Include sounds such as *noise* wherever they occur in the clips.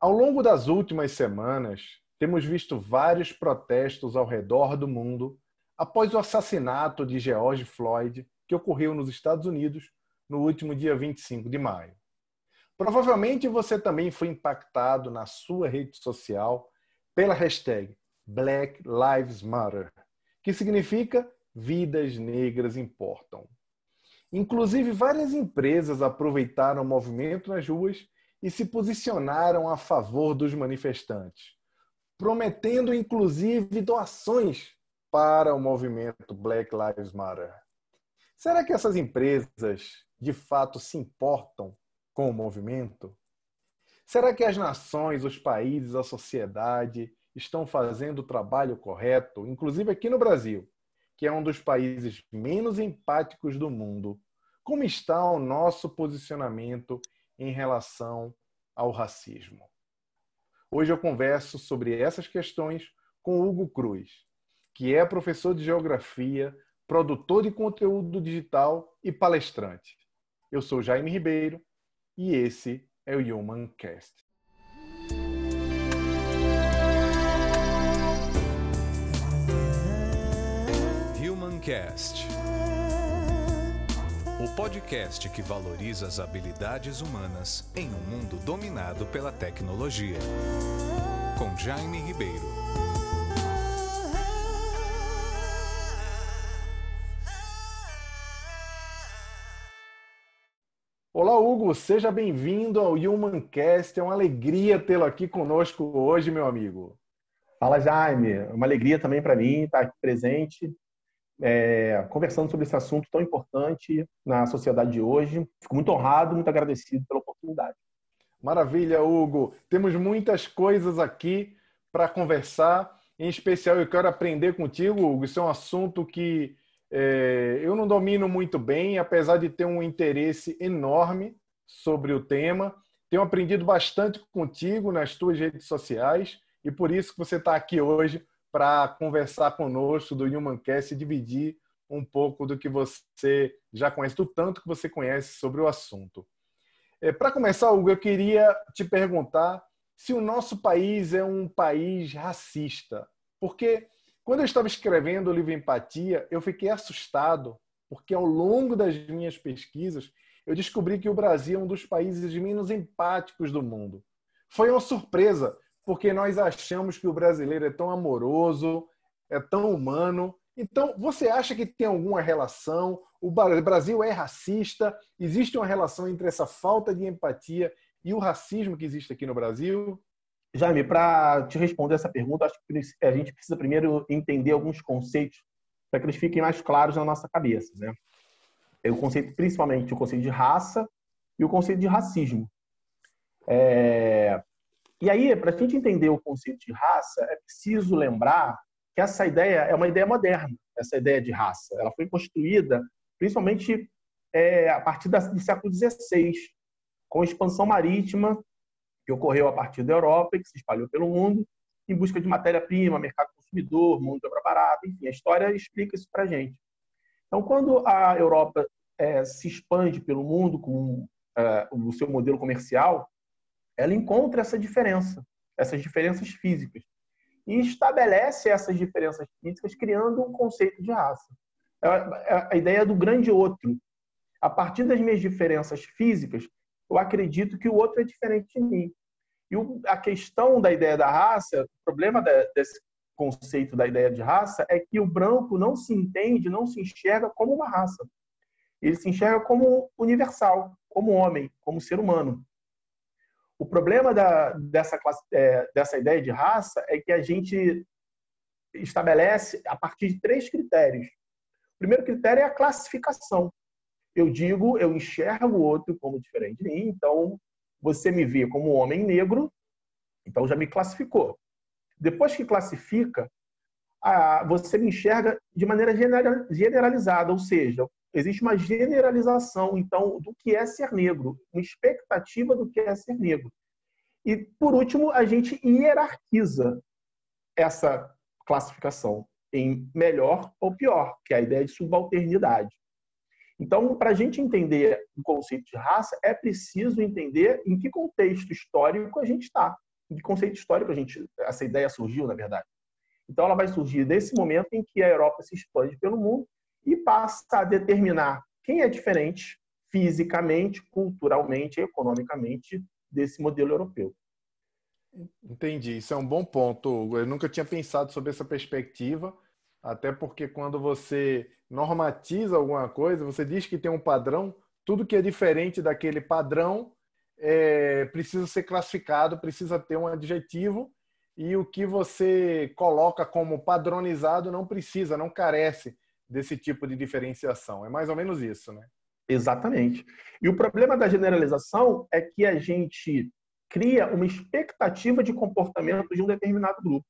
Ao longo das últimas semanas, temos visto vários protestos ao redor do mundo após o assassinato de George Floyd, que ocorreu nos Estados Unidos no último dia 25 de maio. Provavelmente você também foi impactado na sua rede social pela hashtag Black Lives Matter, que significa Vidas Negras Importam. Inclusive, várias empresas aproveitaram o movimento nas ruas e se posicionaram a favor dos manifestantes, prometendo inclusive doações para o movimento Black Lives Matter. Será que essas empresas de fato se importam com o movimento? Será que as nações, os países, a sociedade estão fazendo o trabalho correto, inclusive aqui no Brasil, que é um dos países menos empáticos do mundo? Como está o nosso posicionamento em relação ao racismo. Hoje eu converso sobre essas questões com Hugo Cruz, que é professor de geografia, produtor de conteúdo digital e palestrante. Eu sou Jaime Ribeiro e esse é o Human Cast. Podcast que valoriza as habilidades humanas em um mundo dominado pela tecnologia. Com Jaime Ribeiro. Olá, Hugo, seja bem-vindo ao Humancast. É uma alegria tê-lo aqui conosco hoje, meu amigo. Fala, Jaime. É uma alegria também para mim estar aqui presente é, conversando sobre esse assunto tão importante na sociedade de hoje. Fico muito honrado, muito agradecido pela oportunidade. Maravilha, Hugo. Temos muitas coisas aqui para conversar. Em especial, eu quero aprender contigo, Hugo. Isso é um assunto que é, eu não domino muito bem, apesar de ter um interesse enorme sobre o tema. Tenho aprendido bastante contigo nas tuas redes sociais e por isso que você está aqui hoje para conversar conosco do Humancast e dividir um pouco do que você já conhece, do tanto que você conhece sobre o assunto. É, para começar, Hugo, eu queria te perguntar se o nosso país é um país racista. Porque quando eu estava escrevendo o livro Empatia, eu fiquei assustado, porque ao longo das minhas pesquisas, eu descobri que o Brasil é um dos países menos empáticos do mundo. Foi uma surpresa, porque nós achamos que o brasileiro é tão amoroso, é tão humano. Então, você acha que tem alguma relação? O Brasil é racista? Existe uma relação entre essa falta de empatia e o racismo que existe aqui no Brasil? Jaime, para te responder essa pergunta, acho que a gente precisa primeiro entender alguns conceitos para que eles fiquem mais claros na nossa cabeça. Né? É o conceito, principalmente o conceito de raça e o conceito de racismo. É... E aí, para a gente entender o conceito de raça, é preciso lembrar que essa ideia é uma ideia moderna, essa ideia de raça. Ela foi construída principalmente é, a partir do século XVI, com a expansão marítima que ocorreu a partir da Europa e que se espalhou pelo mundo em busca de matéria-prima, mercado consumidor, mundo de obra barata, enfim, a história explica isso para a gente. Então, quando a Europa é, se expande pelo mundo com é, o seu modelo comercial, ela encontra essa diferença, essas diferenças físicas, e estabelece essas diferenças físicas criando um conceito de raça. É, é a ideia do grande outro. A partir das minhas diferenças físicas, eu acredito que o outro é diferente de mim. E a questão da ideia da raça, o problema desse conceito da ideia de raça é que o branco não se entende, não se enxerga como uma raça. Ele se enxerga como universal, como homem, como ser humano. O problema da, dessa, classe, é, dessa ideia de raça é que a gente estabelece a partir de três critérios. O primeiro critério é a classificação. Eu digo, eu enxergo o outro como diferente de mim, então você me vê como homem negro, então já me classificou. Depois que classifica, você me enxerga de maneira generalizada, ou seja, existe uma generalização, então, do que é ser negro, uma expectativa do que é ser negro. E, por último, a gente hierarquiza essa classificação em melhor ou pior, que é a ideia de subalternidade. Então, para a gente entender o conceito de raça, é preciso entender em que contexto histórico a gente está. de conceito histórico a gente, essa ideia surgiu, na verdade. Então, ela vai surgir desse momento em que a Europa se expande pelo mundo e passa a determinar quem é diferente fisicamente, culturalmente, economicamente desse modelo europeu. Entendi, isso é um bom ponto. Eu nunca tinha pensado sobre essa perspectiva, até porque quando você normatiza alguma coisa, você diz que tem um padrão, tudo que é diferente daquele padrão é, precisa ser classificado, precisa ter um adjetivo, e o que você coloca como padronizado não precisa, não carece desse tipo de diferenciação. É mais ou menos isso, né? Exatamente. E o problema da generalização é que a gente cria uma expectativa de comportamento de um determinado grupo.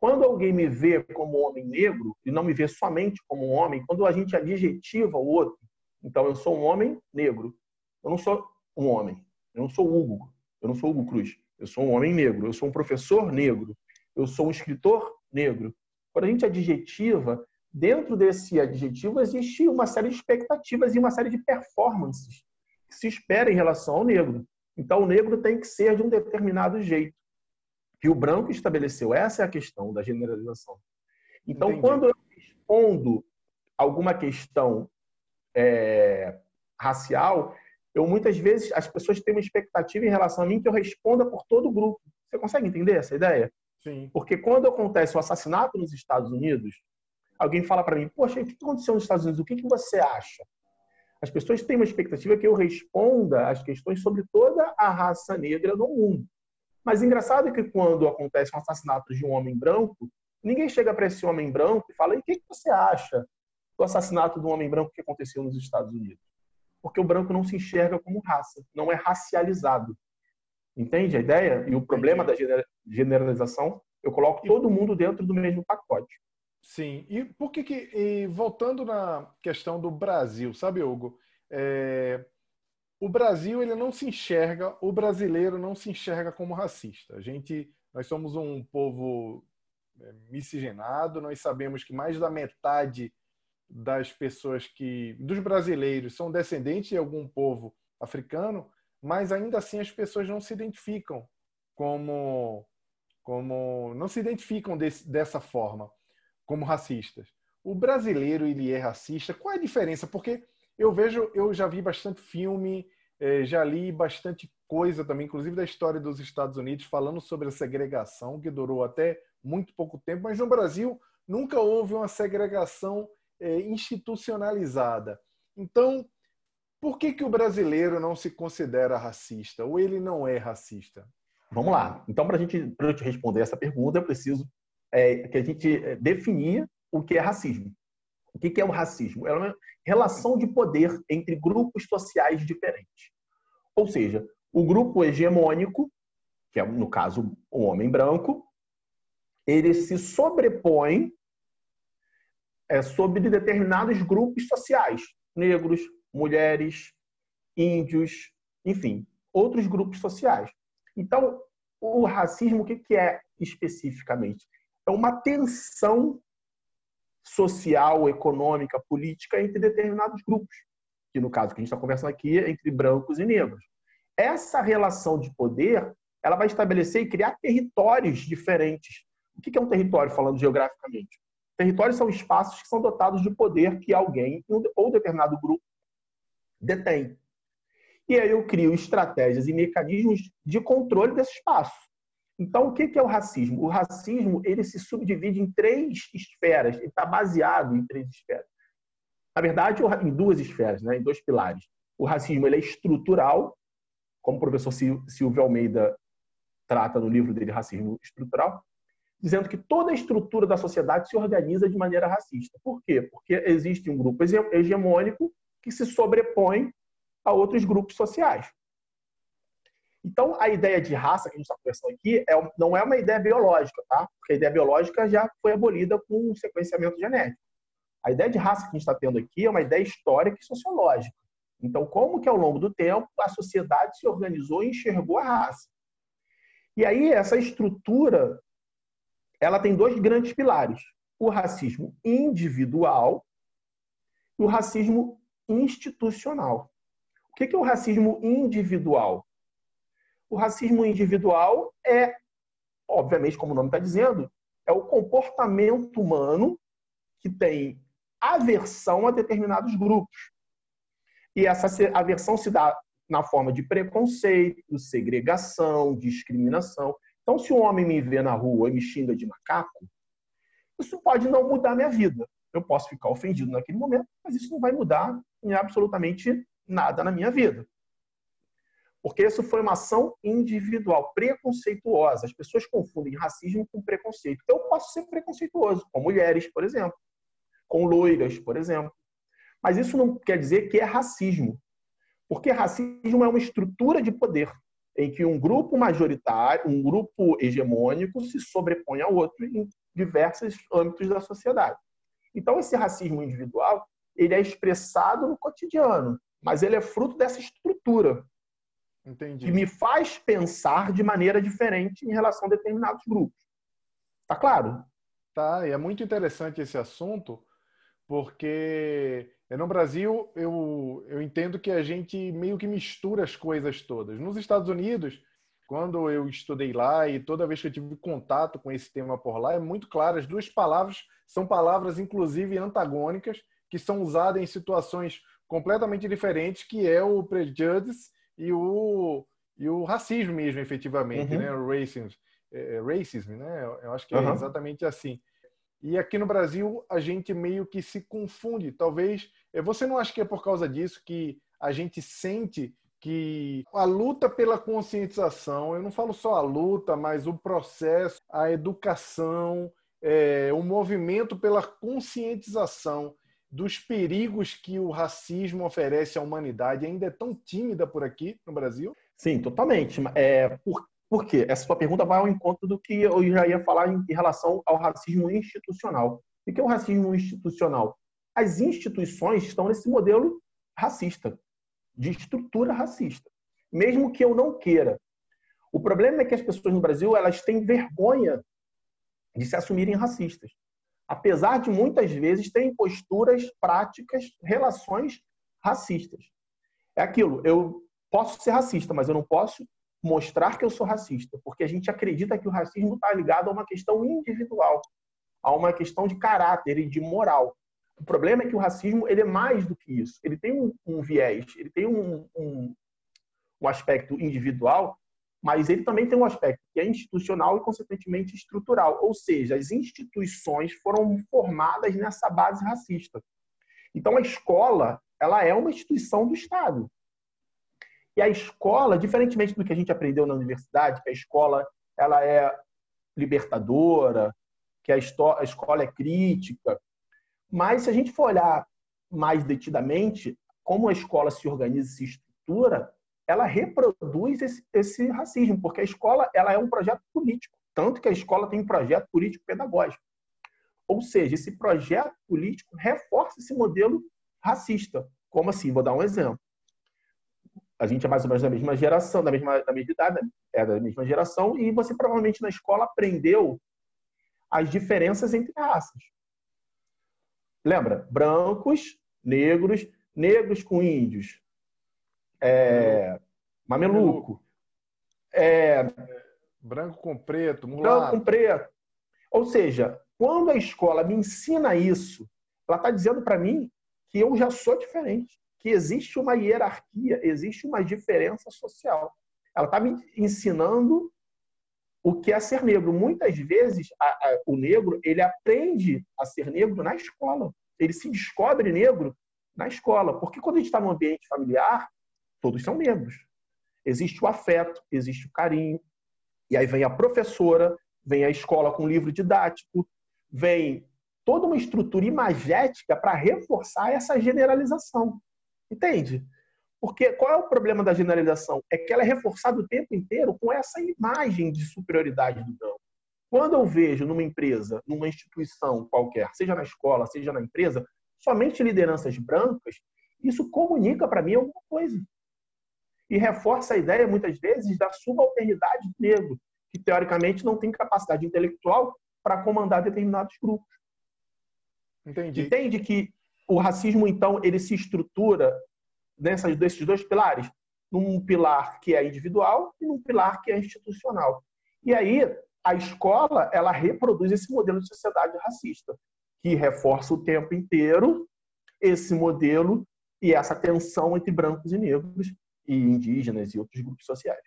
Quando alguém me vê como homem negro e não me vê somente como um homem, quando a gente adjetiva o outro, então eu sou um homem negro, eu não sou um homem, eu não sou Hugo, eu não sou Hugo Cruz, eu sou um homem negro, eu sou um professor negro, eu sou um escritor negro. Quando a gente adjetiva, dentro desse adjetivo existe uma série de expectativas e uma série de performances que se espera em relação ao negro. Então, o negro tem que ser de um determinado jeito. Que o branco estabeleceu. Essa é a questão da generalização. Então, Entendi. quando eu respondo alguma questão é, racial, eu muitas vezes as pessoas têm uma expectativa em relação a mim que eu responda por todo o grupo. Você consegue entender essa ideia? Sim. Porque quando acontece o assassinato nos Estados Unidos, alguém fala para mim: Poxa, o que aconteceu nos Estados Unidos? O que, que você acha? As pessoas têm uma expectativa que eu responda as questões sobre toda a raça negra no mundo. Mas engraçado é que quando acontece um assassinato de um homem branco, ninguém chega para esse homem branco e fala: e o que, que você acha do assassinato do homem branco que aconteceu nos Estados Unidos? Porque o branco não se enxerga como raça, não é racializado. Entende a ideia? E o problema da generalização, eu coloco todo mundo dentro do mesmo pacote. Sim, e por que que, e voltando na questão do Brasil, sabe, Hugo? É, o Brasil ele não se enxerga, o brasileiro não se enxerga como racista. A gente, nós somos um povo é, miscigenado, nós sabemos que mais da metade das pessoas que, dos brasileiros, são descendentes de algum povo africano, mas ainda assim as pessoas não se identificam como, como não se identificam desse, dessa forma como racistas. O brasileiro ele é racista. Qual é a diferença? Porque eu vejo, eu já vi bastante filme, eh, já li bastante coisa também, inclusive da história dos Estados Unidos, falando sobre a segregação, que durou até muito pouco tempo, mas no Brasil nunca houve uma segregação eh, institucionalizada. Então, por que, que o brasileiro não se considera racista? Ou ele não é racista? Vamos lá. Então, para gente, eu te responder essa pergunta, eu preciso é, que a gente é, definia o que é racismo. O que é o racismo? É uma relação de poder entre grupos sociais diferentes. Ou seja, o grupo hegemônico, que é, no caso, o homem branco, ele se sobrepõe é, sobre determinados grupos sociais, negros, mulheres, índios, enfim, outros grupos sociais. Então, o racismo, o que é especificamente? É uma tensão social, econômica, política entre determinados grupos, que no caso que a gente está conversando aqui é entre brancos e negros. Essa relação de poder, ela vai estabelecer e criar territórios diferentes. O que é um território, falando geograficamente? Territórios são espaços que são dotados de poder que alguém ou determinado grupo detém. E aí eu crio estratégias e mecanismos de controle desse espaço. Então, o que é o racismo? O racismo ele se subdivide em três esferas, ele está baseado em três esferas. Na verdade, em duas esferas, né? em dois pilares. O racismo ele é estrutural, como o professor Silvio Almeida trata no livro dele, Racismo Estrutural, dizendo que toda a estrutura da sociedade se organiza de maneira racista. Por quê? Porque existe um grupo hegemônico que se sobrepõe a outros grupos sociais. Então, a ideia de raça que a gente está conversando aqui é, não é uma ideia biológica, tá? Porque a ideia biológica já foi abolida com o sequenciamento genético. A ideia de raça que a gente está tendo aqui é uma ideia histórica e sociológica. Então, como que ao longo do tempo a sociedade se organizou e enxergou a raça? E aí, essa estrutura, ela tem dois grandes pilares. O racismo individual e o racismo institucional. O que é o racismo individual? O racismo individual é obviamente, como o nome está dizendo, é o comportamento humano que tem aversão a determinados grupos. E essa aversão se dá na forma de preconceito, segregação, discriminação. Então, se um homem me vê na rua e me xinga de macaco, isso pode não mudar minha vida. Eu posso ficar ofendido naquele momento, mas isso não vai mudar em absolutamente nada na minha vida. Porque isso foi uma ação individual, preconceituosa. As pessoas confundem racismo com preconceito. Eu posso ser preconceituoso com mulheres, por exemplo, com loiras, por exemplo. Mas isso não quer dizer que é racismo. Porque racismo é uma estrutura de poder em que um grupo majoritário, um grupo hegemônico se sobrepõe ao outro em diversos âmbitos da sociedade. Então, esse racismo individual, ele é expressado no cotidiano, mas ele é fruto dessa estrutura Entendi. que me faz pensar de maneira diferente em relação a determinados grupos. Tá claro? Tá, e é muito interessante esse assunto, porque no Brasil eu, eu entendo que a gente meio que mistura as coisas todas. Nos Estados Unidos, quando eu estudei lá e toda vez que eu tive contato com esse tema por lá, é muito claro, as duas palavras são palavras inclusive antagônicas que são usadas em situações completamente diferentes, que é o prejudice e o, e o racismo mesmo, efetivamente, uhum. né? O racism, é, é, racism, né? Eu acho que é exatamente assim. E aqui no Brasil a gente meio que se confunde. Talvez é, você não acha que é por causa disso que a gente sente que a luta pela conscientização, eu não falo só a luta, mas o processo, a educação, é, o movimento pela conscientização dos perigos que o racismo oferece à humanidade ainda é tão tímida por aqui no Brasil? Sim, totalmente. É, por, por quê? Essa sua pergunta vai ao encontro do que eu já ia falar em, em relação ao racismo institucional. O que é o racismo institucional? As instituições estão nesse modelo racista de estrutura racista, mesmo que eu não queira. O problema é que as pessoas no Brasil elas têm vergonha de se assumirem racistas, apesar de muitas vezes terem posturas, práticas, relações racistas. É aquilo, eu posso ser racista, mas eu não posso mostrar que eu sou racista, porque a gente acredita que o racismo está ligado a uma questão individual, a uma questão de caráter e de moral. O problema é que o racismo ele é mais do que isso. Ele tem um, um viés, ele tem um, um, um, aspecto individual, mas ele também tem um aspecto que é institucional e, consequentemente, estrutural. Ou seja, as instituições foram formadas nessa base racista. Então, a escola ela é uma instituição do Estado. E a escola, diferentemente do que a gente aprendeu na universidade, que a escola ela é libertadora, que a, a escola é crítica, mas se a gente for olhar mais detidamente como a escola se organiza e se estrutura, ela reproduz esse, esse, racismo, porque a escola ela é um projeto político, tanto que a escola tem um projeto político-pedagógico. Ou seja, esse projeto político reforça esse modelo racista. Como assim? Vou dar um exemplo. A gente é mais ou menos da mesma geração, da mesma, da mesma idade, é da mesma geração, e você provavelmente na escola aprendeu as diferenças entre raças. Lembra? Brancos, negros, negros com índios, é, mameluco. É, branco com preto, mulato. Branco com preto. Ou seja, quando a escola me ensina isso, ela está dizendo para mim que eu já sou diferente, que existe uma hierarquia, existe uma diferença social. Ela está me ensinando o que é ser negro. Muitas vezes a, a, o negro ele aprende a ser negro na escola. Ele se descobre negro na escola, porque quando a gente está no ambiente familiar, todos são negros. Existe o afeto, existe o carinho, e aí vem a professora, vem a escola com livro didático, vem toda uma estrutura imagética para reforçar essa generalização. Entende? Porque qual é o problema da generalização? É que ela é reforçada o tempo inteiro com essa imagem de superioridade do branco. Quando eu vejo numa empresa, numa instituição qualquer, seja na escola, seja na empresa, somente lideranças brancas, isso comunica para mim alguma coisa. E reforça a ideia, muitas vezes, da subalternidade do negro, que teoricamente não tem capacidade intelectual para comandar determinados grupos. Entendi. Entende que o racismo, então, ele se estrutura nessas, desses dois pilares, num pilar que é individual e num pilar que é institucional. E aí, a escola ela reproduz esse modelo de sociedade racista, que reforça o tempo inteiro esse modelo e essa tensão entre brancos e negros e indígenas e outros grupos sociais.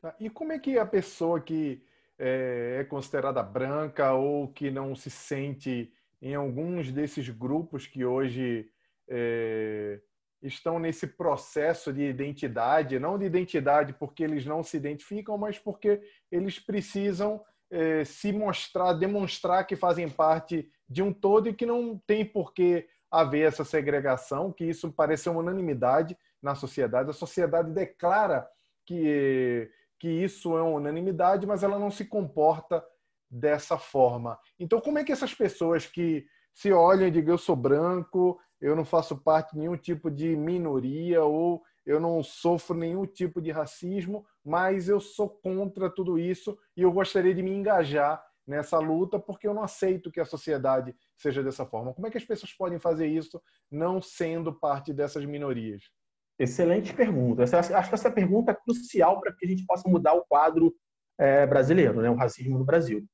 Tá, e como é que a pessoa que é, é considerada branca ou que não se sente em alguns desses grupos que hoje é, estão nesse processo de identidade, não de identidade porque eles não se identificam, mas porque eles precisam é, se mostrar, demonstrar que fazem parte de um todo e que não tem por que haver essa segregação, que isso parece uma unanimidade na sociedade. A sociedade declara que, que isso é uma unanimidade, mas ela não se comporta dessa forma. Então, como é que essas pessoas que se olham e digam eu sou branco, eu não faço parte de nenhum tipo de minoria ou eu não sofro nenhum tipo de racismo, mas eu sou contra tudo isso e eu gostaria de me engajar nessa luta porque eu não aceito que a sociedade seja dessa forma. Como é que as pessoas podem fazer isso não sendo parte dessas minorias? Excelente pergunta. Acho que essa pergunta é crucial para que a gente possa mudar o quadro é, brasileiro, né? o racismo no Brasil.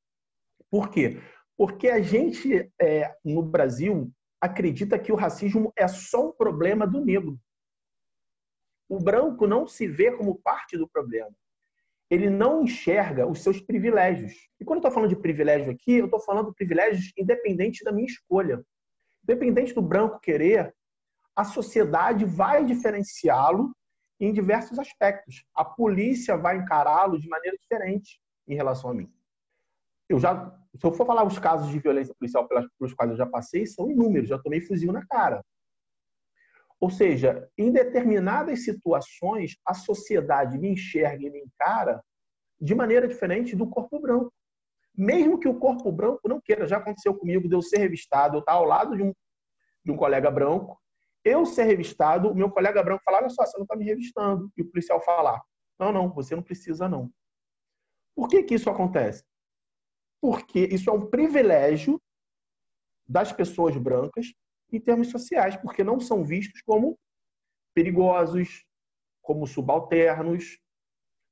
Por quê? Porque a gente, é, no Brasil, acredita que o racismo é só um problema do negro. O branco não se vê como parte do problema. Ele não enxerga os seus privilégios. E quando eu estou falando de privilégio aqui, eu estou falando de privilégios independente da minha escolha. Independente do branco querer, a sociedade vai diferenciá-lo em diversos aspectos. A polícia vai encará-lo de maneira diferente em relação a mim. Eu já se eu for falar os casos de violência policial pelos quais eu já passei, são inúmeros, já tomei fuzil na cara. Ou seja, em determinadas situações, a sociedade me enxerga e me encara de maneira diferente do corpo branco. Mesmo que o corpo branco não queira, já aconteceu comigo de eu ser revistado, eu estar ao lado de um, de um colega branco, eu ser revistado, meu colega branco falar, olha só, você não está me revistando. E o policial falar, não, não, você não precisa não. Por que que isso acontece? porque isso é um privilégio das pessoas brancas em termos sociais, porque não são vistos como perigosos, como subalternos,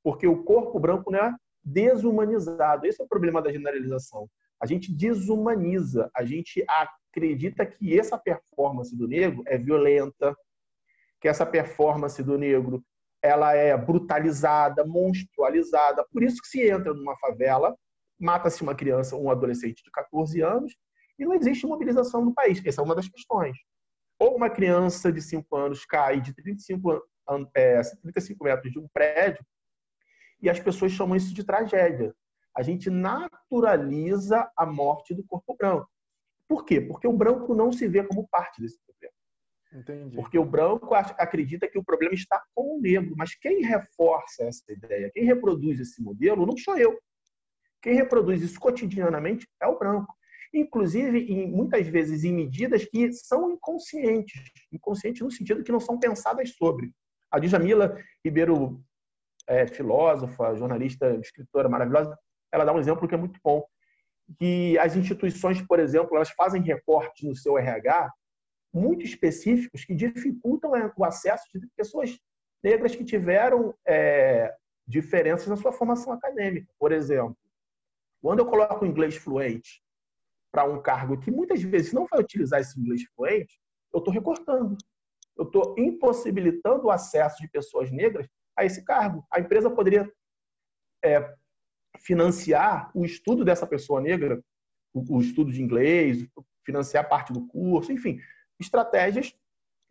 porque o corpo branco não é desumanizado. Esse é o problema da generalização. A gente desumaniza, a gente acredita que essa performance do negro é violenta, que essa performance do negro ela é brutalizada, monstrualizada. Por isso que se entra numa favela mata-se uma criança, um adolescente de 14 anos, e não existe mobilização no país. Essa é uma das questões. Ou uma criança de 5 anos cai de 35, é, 35 metros de um prédio e as pessoas chamam isso de tragédia. A gente naturaliza a morte do corpo branco. Por quê? Porque o branco não se vê como parte desse problema. Entendi. Porque o branco acredita que o problema está com o negro. Mas quem reforça essa ideia, quem reproduz esse modelo, não sou eu. Quem reproduz isso cotidianamente é o branco. Inclusive, em, muitas vezes, em medidas que são inconscientes. Inconscientes no sentido que não são pensadas sobre. A Djamila Ribeiro, é, filósofa, jornalista, escritora maravilhosa, ela dá um exemplo que é muito bom. Que as instituições, por exemplo, elas fazem recortes no seu RH muito específicos que dificultam o acesso de pessoas negras que tiveram é, diferenças na sua formação acadêmica. Por exemplo, quando eu coloco o inglês fluente para um cargo que muitas vezes não vai utilizar esse inglês fluente, eu estou recortando. Eu estou impossibilitando o acesso de pessoas negras a esse cargo. A empresa poderia é, financiar o estudo dessa pessoa negra, o, estudo de inglês, financiar parte do curso, enfim, estratégias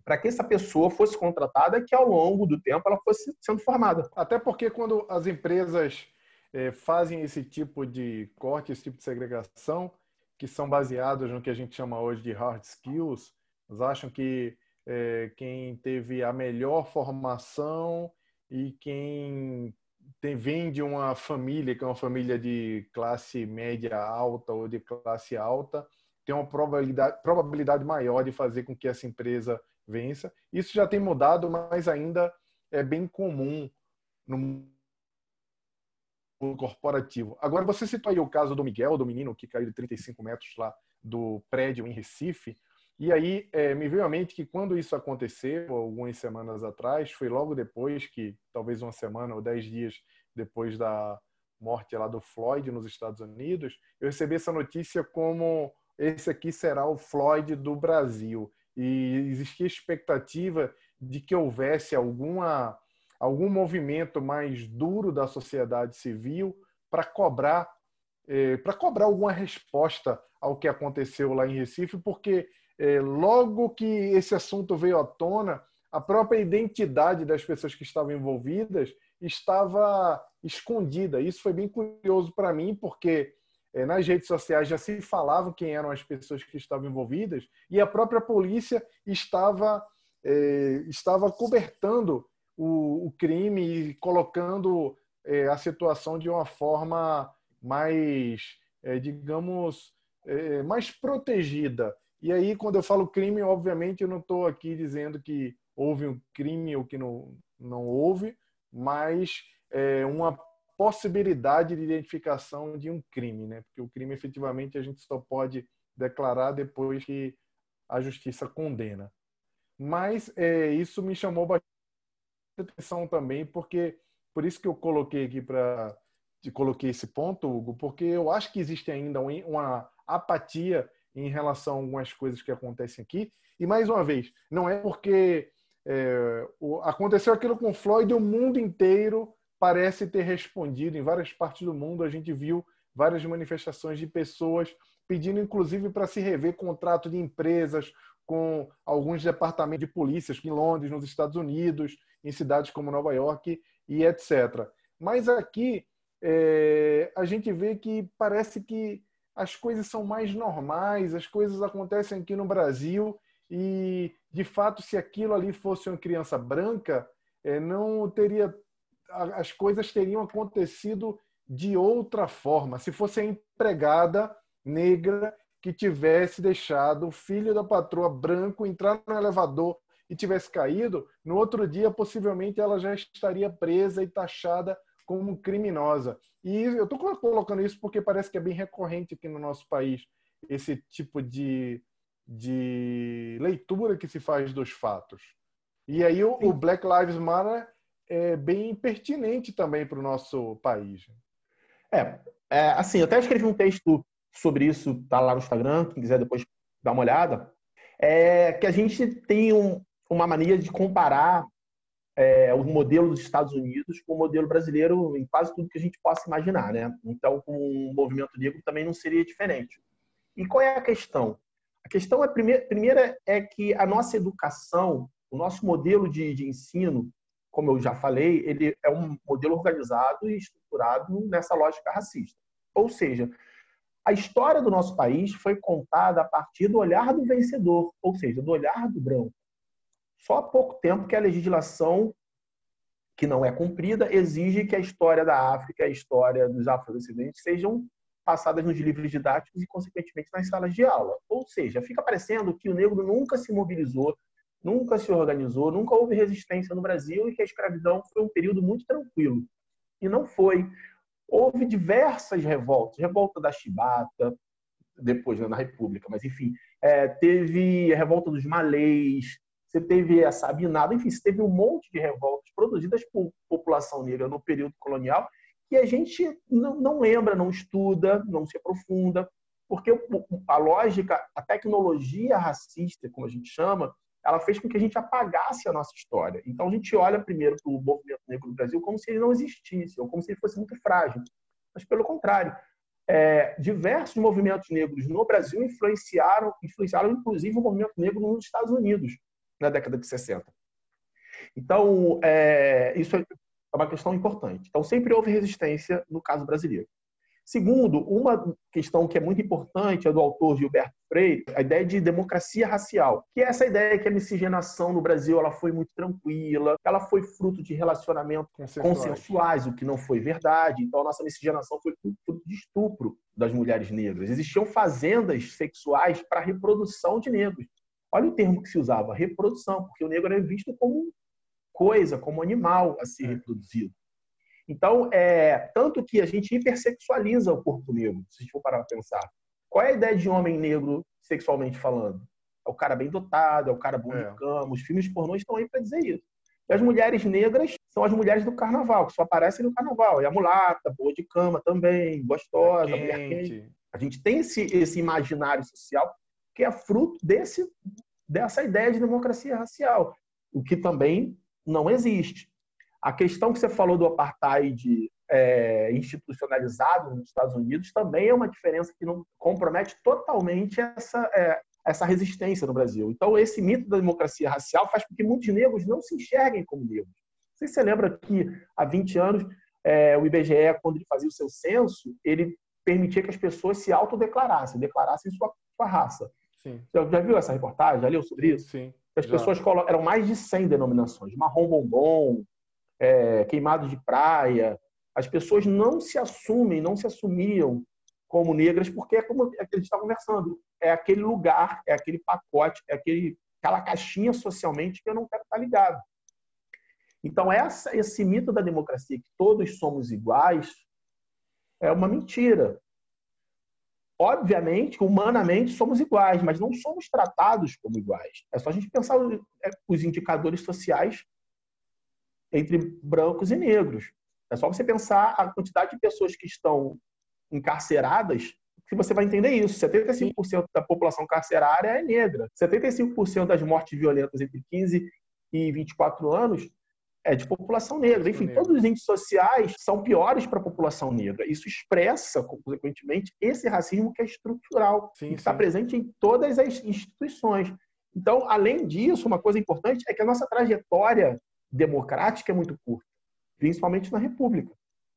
para que essa pessoa fosse contratada que ao longo do tempo ela fosse sendo formada. Até porque quando as empresas é, fazem esse tipo de corte, esse tipo de segregação, que são baseados no que a gente chama hoje de hard skills. Eles acham que é, quem teve a melhor formação e quem tem, vem de uma família, que é uma família de classe média alta ou de classe alta, tem uma probabilidade, probabilidade maior de fazer com que essa empresa vença. Isso já tem mudado, mas ainda é bem comum no corporativo. Agora, você citou aí o caso do Miguel, do menino que caiu de 35 metros lá do prédio em Recife. E aí é, me veio à mente que quando isso aconteceu, algumas semanas atrás, foi logo depois que, talvez uma semana ou dez dias depois da, morte lá do Floyd nos Estados Unidos, eu recebi essa notícia como esse aqui será o Floyd do Brasil. E existia expectativa de que houvesse alguma, algum movimento mais duro da sociedade civil para cobrar é, para cobrar alguma resposta ao que aconteceu lá em Recife, porque é, logo que esse assunto veio à tona, a própria identidade das pessoas que estavam envolvidas estava escondida. Isso foi bem curioso para mim, porque é, nas redes sociais já se falava quem eram as pessoas que estavam envolvidas e a própria polícia estava, é, estava cobertando o, o, crime e colocando é, a situação de uma forma mais, é, digamos, é, mais protegida. E aí, quando eu falo crime, obviamente eu não estou aqui dizendo que houve um crime ou que não, não houve, mas é, uma possibilidade de identificação de um crime, né? Porque o crime efetivamente a gente só pode declarar depois que a justiça condena. Mas é, isso me chamou bastante atenção também, porque por isso que eu coloquei aqui para coloquei esse ponto, Hugo, porque eu acho que existe ainda uma apatia em relação a algumas coisas que acontecem aqui. E mais uma vez, não é porque é, o, aconteceu aquilo com Floyd, o mundo inteiro parece ter respondido. Em várias partes do mundo, a gente viu várias manifestações de pessoas pedindo, inclusive, para se rever contrato de empresas com alguns departamentos de polícias em Londres, nos Estados Unidos, em cidades como Nova York e etc. Mas aqui é, a gente vê que parece que as coisas são mais normais, as coisas acontecem aqui no Brasil e, de fato, se aquilo ali fosse uma criança branca, é, não teria as coisas teriam acontecido de outra forma. Se fosse a empregada negra que tivesse deixado o filho da patroa branco entrar no elevador e tivesse caído, no outro dia possivelmente ela já estaria presa e taxada como criminosa. E eu estou colocando isso porque parece que é bem recorrente aqui no nosso país esse tipo de, de leitura que se faz dos fatos. E aí o, o Black Lives Matter é bem pertinente também para o nosso país. É, é, assim, eu até escrevi um texto sobre isso, tá lá no Instagram, quem quiser depois dar uma olhada. É que a gente tem um, uma mania de comparar é, o modelo dos Estados Unidos com o modelo brasileiro em quase tudo que a gente possa imaginar, né? Então, com o movimento negro também não seria diferente. E qual é a questão? A questão é primeira, primeira é que a nossa educação, o nosso modelo de, de ensino, como eu já falei, ele é um modelo organizado e estruturado nessa lógica racista. Ou seja, a história do nosso país foi contada a partir do olhar do vencedor, ou seja, do olhar do branco. Só há pouco tempo que a legislação, que não é cumprida, exige que a história da África a história dos afrodescendentes sejam passadas nos livros didáticos e, consequentemente, nas salas de aula. Ou seja, fica parecendo que o negro nunca se mobilizou, nunca se organizou, nunca houve resistência no Brasil e que a escravidão foi um período muito tranquilo. E não foi. Houve diversas revoltas, revolta da Chibata, depois né, na República, mas enfim, é, teve a revolta dos malês, você teve a Sabinada, enfim, você teve um monte de revoltas produzidas por população negra no período colonial que a gente não, não lembra, não estuda, não se aprofunda, porque a lógica, a tecnologia racista, como a gente chama, ela fez com que a gente apagasse a nossa história. Então a gente olha primeiro para o movimento negro no Brasil como se ele não existisse, ou como se ele fosse muito frágil. Mas pelo contrário, é, diversos movimentos negros no Brasil influenciaram, influenciaram inclusive o movimento negro nos Estados Unidos na década de 60. Então, é, isso é uma questão importante. Então, sempre houve resistência no caso brasileiro. Segundo, uma questão que é muito importante é do autor Gilberto Freire, a ideia de democracia racial, que é essa ideia que a miscigenação no Brasil ela foi muito tranquila, ela foi fruto de relacionamentos consensuais. consensuais, o que não foi verdade. Então, a nossa miscigenação foi fruto de estupro das mulheres negras. Existiam fazendas sexuais para reprodução de negros. Olha o termo que se usava, reprodução, porque o negro era visto como coisa, como animal a ser é. reproduzido. Então, é, tanto que a gente hipersexualiza o corpo negro, se a gente for parar para pensar. Qual é a ideia de homem negro sexualmente falando? É o cara bem dotado, é o cara bom é. de cama. Os filmes pornô estão aí para dizer isso. E as mulheres negras são as mulheres do carnaval, que só aparecem no carnaval. E a mulata, boa de cama também, gostosa, é mulher quente. A gente tem esse, esse imaginário social que é fruto desse, dessa ideia de democracia racial, o que também não existe. A questão que você falou do apartheid é, institucionalizado nos Estados Unidos também é uma diferença que não compromete totalmente essa, é, essa resistência no Brasil. Então, esse mito da democracia racial faz com que muitos negros não se enxerguem como negros. Não sei se você lembra que há 20 anos é, o IBGE, quando ele fazia o seu censo, ele permitia que as pessoas se autodeclarassem, declarassem sua, sua raça. Sim. Já, já viu essa reportagem? Já leu sobre isso? Sim. As já. pessoas colocam, eram mais de 100 denominações. Marrom bombom, é, queimado de praia. As pessoas não se assumem, não se assumiam como negras, porque é como é que a gente está conversando. É aquele lugar, é aquele pacote, é aquele, aquela caixinha socialmente que eu não quero estar ligado. Então, essa, esse mito da democracia, que todos somos iguais, é uma mentira. Obviamente, humanamente, somos iguais, mas não somos tratados como iguais. É só a gente pensar é, os indicadores sociais entre brancos e negros. É só você pensar a quantidade de pessoas que estão encarceradas que você vai entender isso. 75% da população carcerária é negra. 75% das mortes violentas entre 15 e 24 anos é de população negra. Enfim, todos os índices sociais são piores para a população negra. Isso expressa, consequentemente, esse racismo que é estrutural, sim, que está presente em todas as instituições. Então, além disso, uma coisa importante é que a nossa trajetória democrática é muito curta, principalmente na República.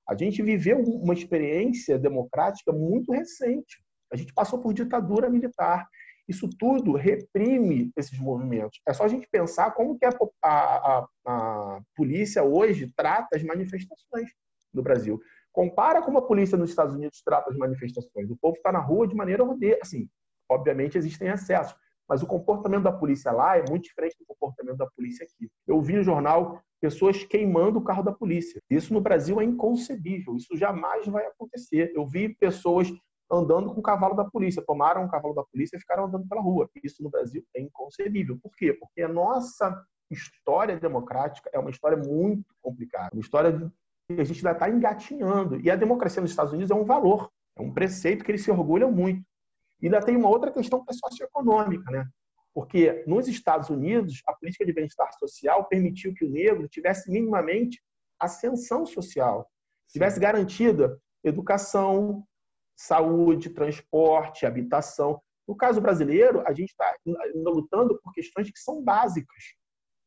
A gente viveu uma experiência democrática muito recente. A gente passou por ditadura militar. Isso tudo reprime esses movimentos. É só a gente pensar como que a, a, a, polícia hoje trata as manifestações no Brasil. Compara como a polícia nos Estados Unidos trata as manifestações. O povo está na rua de maneira ordeira. Assim, obviamente existem excessos, mas o comportamento da polícia lá é muito diferente do comportamento da polícia aqui. Eu vi no jornal pessoas queimando o carro da polícia. Isso no Brasil é inconcebível. Isso jamais vai acontecer. Eu vi pessoas andando com o cavalo da polícia, tomaram o cavalo da polícia e ficaram andando pela rua. Isso no Brasil é inconcebível. Por quê? Porque a nossa história democrática é uma história muito complicada, uma história que a gente ainda está engatinhando. E a democracia nos Estados Unidos é um valor, é um preceito que eles se orgulham muito. E ainda tem uma outra questão que é socioeconômica, né? Porque nos Estados Unidos, a política de bem-estar social permitiu que o negro tivesse minimamente ascensão social, tivesse garantida educação, saúde, transporte, habitação. No caso brasileiro, a gente está lutando por questões que são básicas.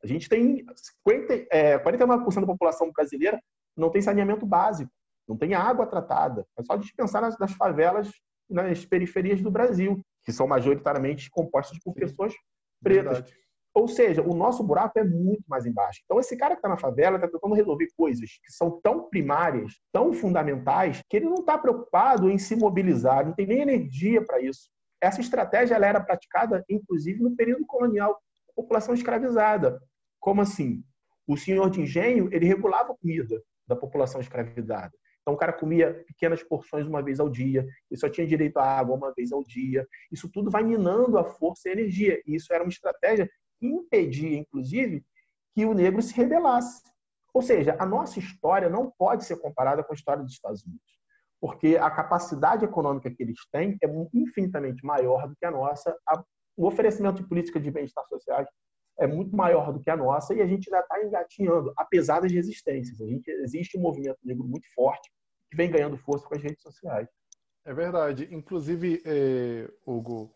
A gente tem 50, é, 49% da população brasileira não tem saneamento básico, não tem água tratada. É só a gente pensar nas, nas favelas nas periferias do Brasil, que são majoritariamente compostas por pessoas pretas. Verdade. Ou seja, o nosso buraco é muito mais embaixo. Então, esse cara que está na favela está tentando resolver coisas que são tão primárias, tão fundamentais, que ele não está preocupado em se mobilizar, não tem nem energia para isso. Essa estratégia ela era praticada, inclusive, no período colonial, população escravizada. Como assim? O senhor de engenho ele regulava a comida da população escravizada. Então, o cara comia pequenas porções uma vez ao dia, ele só tinha direito à água uma vez ao dia. Isso tudo vai minando a força e a energia. E isso era uma estratégia impedia, inclusive, que o negro se rebelasse. Ou seja, a nossa história não pode ser comparada com a história dos Estados Unidos, porque a capacidade econômica que eles têm é infinitamente maior do que a nossa. O oferecimento de políticas de bem-estar sociais é muito maior do que a nossa e a gente ainda está engatinhando, apesar das resistências. A gente, existe um movimento negro muito forte que vem ganhando força com as redes sociais. É verdade. Inclusive, é, Hugo,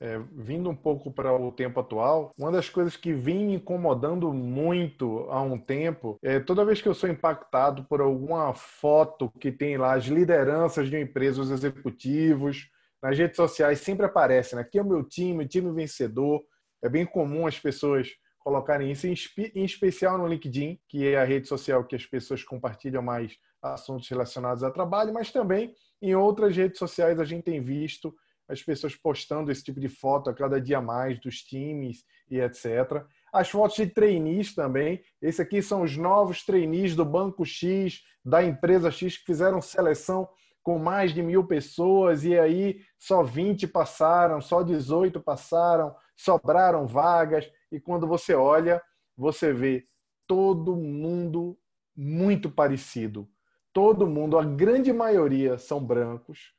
é, vindo um pouco para o tempo atual, uma das coisas que vem me incomodando muito há um tempo é toda vez que eu sou impactado por alguma foto que tem lá as lideranças de uma empresa, os executivos, nas redes sociais sempre aparece, né? Aqui é o meu time, o time vencedor. É bem comum as pessoas colocarem isso, em especial no LinkedIn, que é a rede social que as pessoas compartilham mais assuntos relacionados a trabalho, mas também em outras redes sociais a gente tem visto as pessoas postando esse tipo de foto a cada dia mais dos times e etc. As fotos de trainees também. Esse aqui são os novos trainees do Banco X, da empresa X, que fizeram seleção com mais de mil pessoas e aí só 20 passaram, só 18 passaram, sobraram vagas. E quando você olha, você vê todo mundo muito parecido. Todo mundo, a grande maioria, são brancos.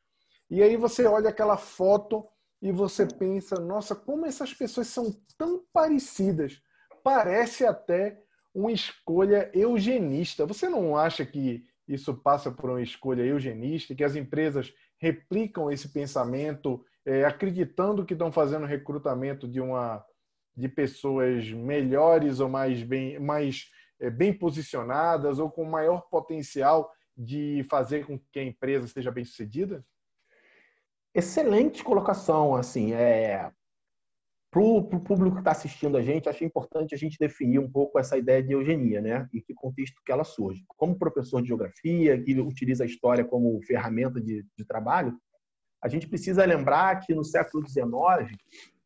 E aí você olha aquela foto e você pensa, nossa, como essas pessoas são tão parecidas. Parece até uma escolha eugenista. Você não acha que isso passa por uma escolha eugenista, que as empresas replicam esse pensamento, é, acreditando que estão fazendo recrutamento de uma de pessoas melhores ou mais bem, mais é, bem posicionadas ou com maior potencial de fazer com que a empresa seja bem sucedida? Excelente colocação, assim, é para o público que está assistindo a gente, acho importante a gente definir um pouco essa ideia de eugenia, né? E que contexto que ela surge. Como professor de geografia, que utiliza a história como ferramenta de, de trabalho, a gente precisa lembrar que no século XIX,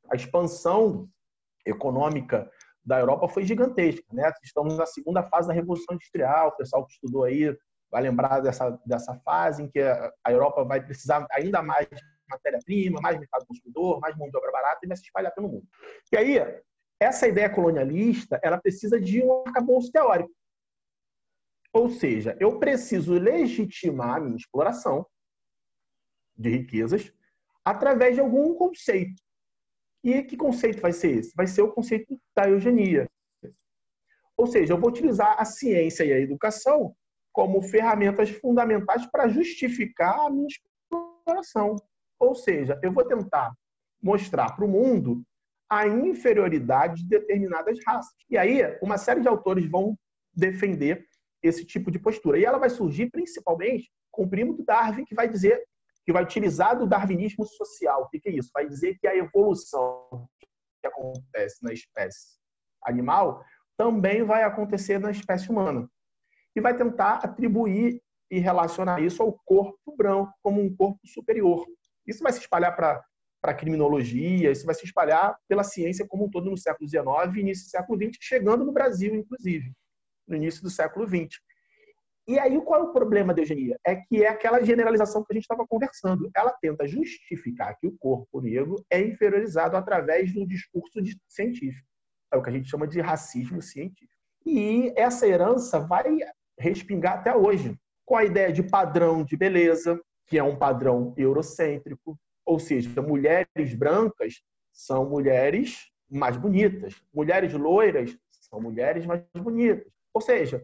a expansão econômica da Europa foi gigantesca, né? Estamos na segunda fase da Revolução Industrial, o pessoal que estudou aí vai lembrar dessa, dessa fase em que a Europa vai precisar ainda mais matéria-prima, mais mercado consumidor, mais mão de obra barata e vai se espalhar pelo mundo. E aí, essa ideia colonialista, ela precisa de um arcabouço teórico. Ou seja, eu preciso legitimar a minha exploração de riquezas através de algum conceito. E que conceito vai ser esse? Vai ser o conceito da eugenia. Ou seja, eu vou utilizar a ciência e a educação como ferramentas fundamentais para justificar a minha exploração. Ou seja, eu vou tentar mostrar para o mundo a inferioridade de determinadas raças. E aí, uma série de autores vão defender esse tipo de postura. E ela vai surgir principalmente com o primo do Darwin, que vai dizer, que vai utilizar do darwinismo social. O que é isso? Vai dizer que a evolução que acontece na espécie animal também vai acontecer na espécie humana. E vai tentar atribuir e relacionar isso ao corpo branco como um corpo superior. Isso vai se espalhar para a criminologia, isso vai se espalhar pela ciência como um todo no século XIX início do século XX, chegando no Brasil, inclusive, no início do século XX. E aí, qual é o problema da eugenia? É que é aquela generalização que a gente estava conversando. Ela tenta justificar que o corpo negro é inferiorizado através do discurso científico. É o que a gente chama de racismo científico. E essa herança vai respingar até hoje, com a ideia de padrão de beleza, que é um padrão eurocêntrico, ou seja, mulheres brancas são mulheres mais bonitas, mulheres loiras são mulheres mais bonitas. Ou seja,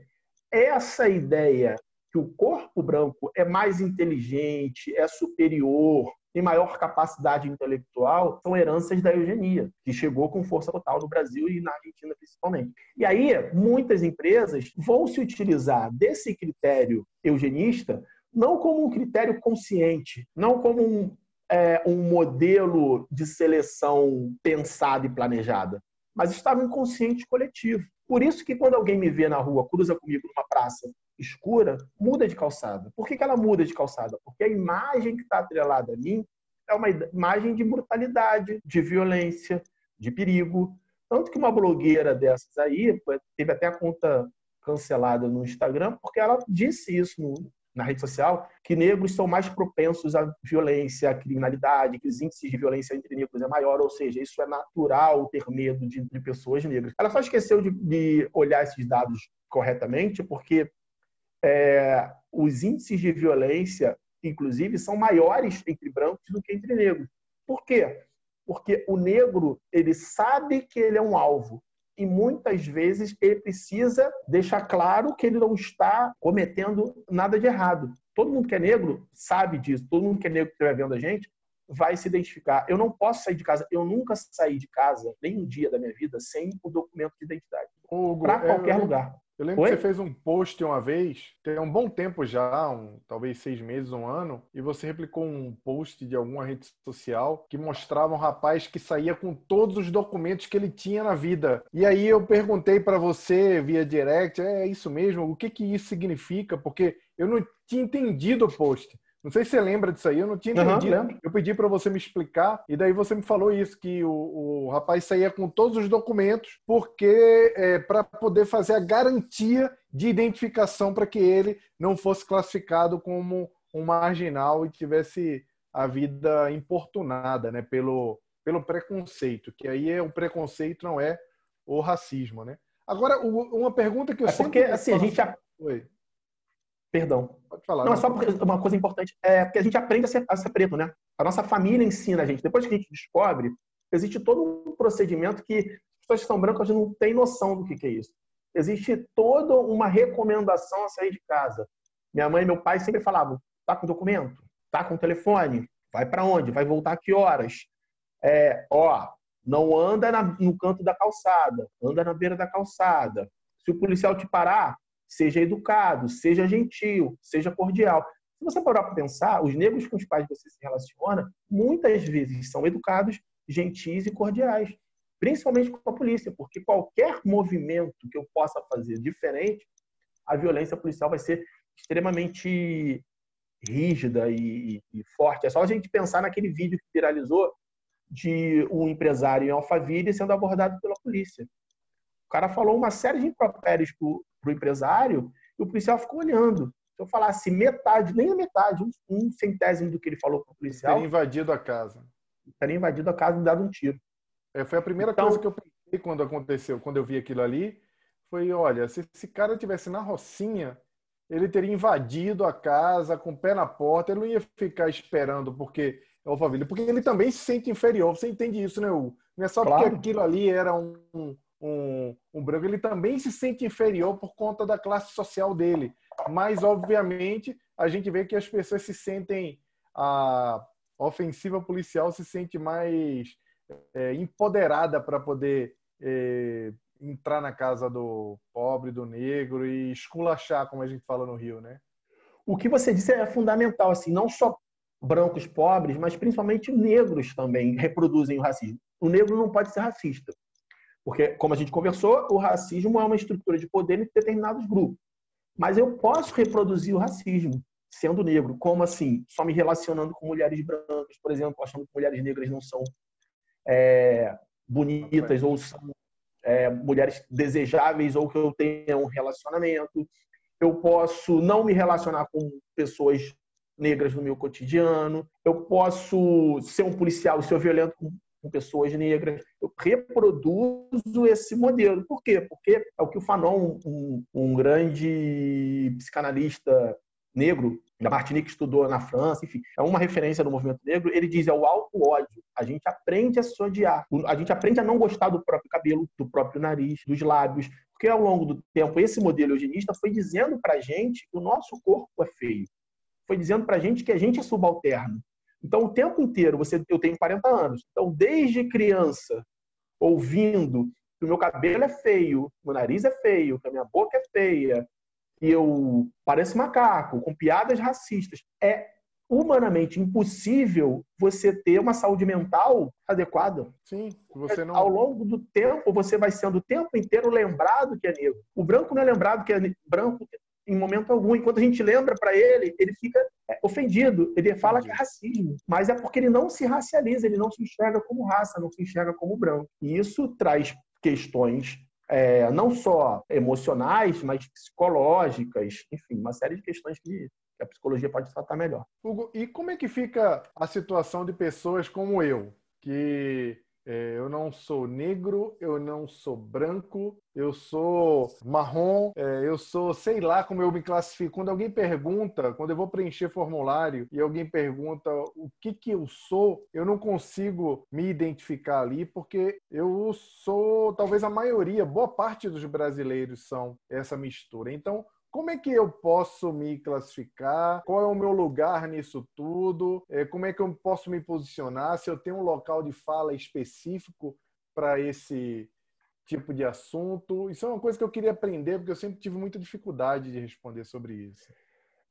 essa ideia que o corpo branco é mais inteligente, é superior, tem maior capacidade intelectual, são heranças da eugenia, que chegou com força total no Brasil e na Argentina principalmente. E aí, muitas empresas vão se utilizar desse critério eugenista não como um critério consciente, não como um, é, um modelo de seleção pensada e planejada, mas estava inconsciente coletivo. Por isso que quando alguém me vê na rua, cruza comigo numa praça escura, muda de calçada. Por que, que ela muda de calçada? Porque a imagem que está atrelada a mim é uma imagem de brutalidade, de violência, de perigo. Tanto que uma blogueira dessas aí, teve até a conta cancelada no Instagram, porque ela disse isso no, na rede social que negros são mais propensos à violência, à criminalidade, que os índices de violência entre negros é maior, ou seja, isso é natural ter medo de, de pessoas negras. Ela só esqueceu de, de olhar esses dados corretamente, porque é, os índices de violência, inclusive, são maiores entre brancos do que entre negros. Por quê? Porque o negro ele sabe que ele é um alvo e muitas vezes ele precisa deixar claro que ele não está cometendo nada de errado. Todo mundo que é negro sabe disso, todo mundo que é negro que estiver vendo a gente vai se identificar. Eu não posso sair de casa, eu nunca saí de casa, nem um dia da minha vida, sem o documento de identidade. Para qualquer é, lugar. Eu lembro Oi? que você fez um post uma vez, tem um bom tempo já, um, talvez seis meses, um ano, e você replicou um post de alguma rede social que mostrava um rapaz que saía com todos os documentos que ele tinha na vida. E aí eu perguntei para você via direct, é isso mesmo? O que que isso significa? Porque eu não tinha entendido o post. Não sei se você lembra disso aí, eu não tinha entendido. Uhum, eu pedi para você me explicar, e daí você me falou isso, que o, o rapaz saía com todos os documentos, porque é, para poder fazer a garantia de identificação para que ele não fosse classificado como um marginal e tivesse a vida importunada né, pelo, pelo preconceito, que aí é o preconceito não é o racismo. Né? Agora, uma pergunta que eu é porque, assim, a gente Oi. Perdão. Pode falar. Não, é só porque uma coisa importante. É porque a gente aprende a ser, a ser preto, né? A nossa família ensina a gente. Depois que a gente descobre, existe todo um procedimento que as pessoas que são brancas não têm noção do que, que é isso. Existe toda uma recomendação a sair de casa. Minha mãe e meu pai sempre falavam: tá com documento? Tá com telefone? Vai para onde? Vai voltar que horas? É, ó, não anda na, no canto da calçada, anda na beira da calçada. Se o policial te parar, seja educado, seja gentil, seja cordial. Se você parar para pensar, os negros com os quais você se relaciona, muitas vezes são educados, gentis e cordiais, principalmente com a polícia, porque qualquer movimento que eu possa fazer diferente, a violência policial vai ser extremamente rígida e, e, forte. É só a gente pensar naquele vídeo que viralizou de um empresário em Alphaville sendo abordado pela polícia. O cara falou uma série de impropérios para o empresário e o policial ficou olhando. Se eu falasse metade, nem a metade, um, um centésimo do que ele falou para o policial. Teria invadido a casa. Teria invadido a casa e dado um tiro. É, foi a primeira então, coisa que eu pensei quando aconteceu, quando eu vi aquilo ali. Foi: olha, se esse cara tivesse na Rocinha, ele teria invadido a casa com o pé na porta, ele não ia ficar esperando porque é o família, porque ele também se sente inferior. Você entende isso, né, Hugo? Não é só claro. porque aquilo ali era um, um, um branco, ele também se sente inferior por conta da classe social dele. Mas, obviamente, a gente vê que as pessoas se sentem. A ofensiva policial se sente mais é, empoderada para poder é, entrar na casa do pobre, do negro e esculachar, como a gente fala no Rio, né? O que você disse é fundamental, assim, não só brancos pobres, mas principalmente negros também reproduzem o racismo. O negro não pode ser racista. Porque, como a gente conversou, o racismo é uma estrutura de poder em determinados grupos. Mas eu posso reproduzir o racismo sendo negro. Como assim? Só me relacionando com mulheres brancas, por exemplo, achando que mulheres negras não são é, bonitas ou são é, mulheres desejáveis ou que eu tenha um relacionamento. Eu posso não me relacionar com pessoas negras no meu cotidiano. Eu posso ser um policial e ser violento com com pessoas negras. Eu reproduzo esse modelo. Por quê? Porque é o que o Fanon, um, um grande psicanalista negro, da Martinique estudou na França, enfim, é uma referência do movimento negro. Ele diz: é o alto ódio. A gente aprende a se odiar. A gente aprende a não gostar do próprio cabelo, do próprio nariz, dos lábios. Porque ao longo do tempo, esse modelo eugenista foi dizendo pra gente que o nosso corpo é feio. Foi dizendo pra gente que a gente é subalterno. Então, o tempo inteiro, você, eu tenho 40 anos. Então, desde criança, ouvindo que o meu cabelo é feio, meu nariz é feio, que a minha boca é feia, que eu pareço macaco, com piadas racistas, é humanamente impossível você ter uma saúde mental adequada. Sim, você não... Ao longo do tempo, você vai sendo o tempo inteiro lembrado que é negro. O branco não é lembrado que é branco em momento algum. E quando a gente lembra para ele, ele fica é, ofendido. Ele fala que é racismo, mas é porque ele não se racializa, ele não se enxerga como raça, não se enxerga como branco. E isso traz questões é, não só emocionais, mas psicológicas, enfim, uma série de questões que a psicologia pode tratar melhor. Hugo, e como é que fica a situação de pessoas como eu, que é, eu não sou negro, eu não sou branco, eu sou marrom, é, eu sou, sei lá como eu me classifico. Quando alguém pergunta, quando eu vou preencher formulário e alguém pergunta o que, que eu sou, eu não consigo me identificar ali, porque eu sou, talvez a maioria, boa parte dos brasileiros são essa mistura. Então, como é que eu posso me classificar? Qual é o meu lugar nisso tudo? É, como é que eu posso me posicionar? Se eu tenho um local de fala específico para esse tipo de assunto? Isso é uma coisa que eu queria aprender, porque eu sempre tive muita dificuldade de responder sobre isso.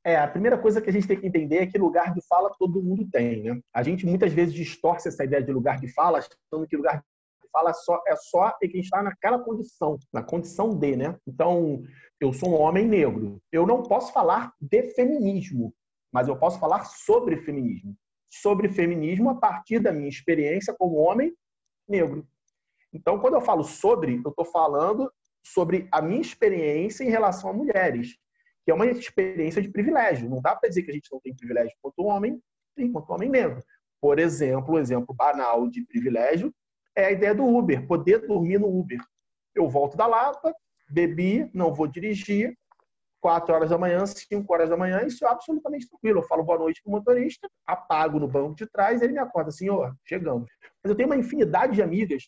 É, a primeira coisa que a gente tem que entender é que lugar de fala todo mundo tem, né? A gente muitas vezes distorce essa ideia de lugar de fala, achando que lugar fala só, é só quem está naquela condição, na condição de, né? Então, eu sou um homem negro. Eu não posso falar de feminismo, mas eu posso falar sobre feminismo. Sobre feminismo a partir da minha experiência como homem negro. Então, quando eu falo sobre, eu estou falando sobre a minha experiência em relação a mulheres, que é uma experiência de privilégio. Não dá para dizer que a gente não tem privilégio quanto homem, enquanto homem negro. Por exemplo, um exemplo banal de privilégio é a ideia do Uber, poder dormir no Uber. Eu volto da Lapa, bebi, não vou dirigir, 4 horas da manhã, 5 horas da manhã, isso é absolutamente tranquilo. Eu falo boa noite para o motorista, apago no banco de trás, ele me acorda, senhor, chegamos. Mas eu tenho uma infinidade de amigas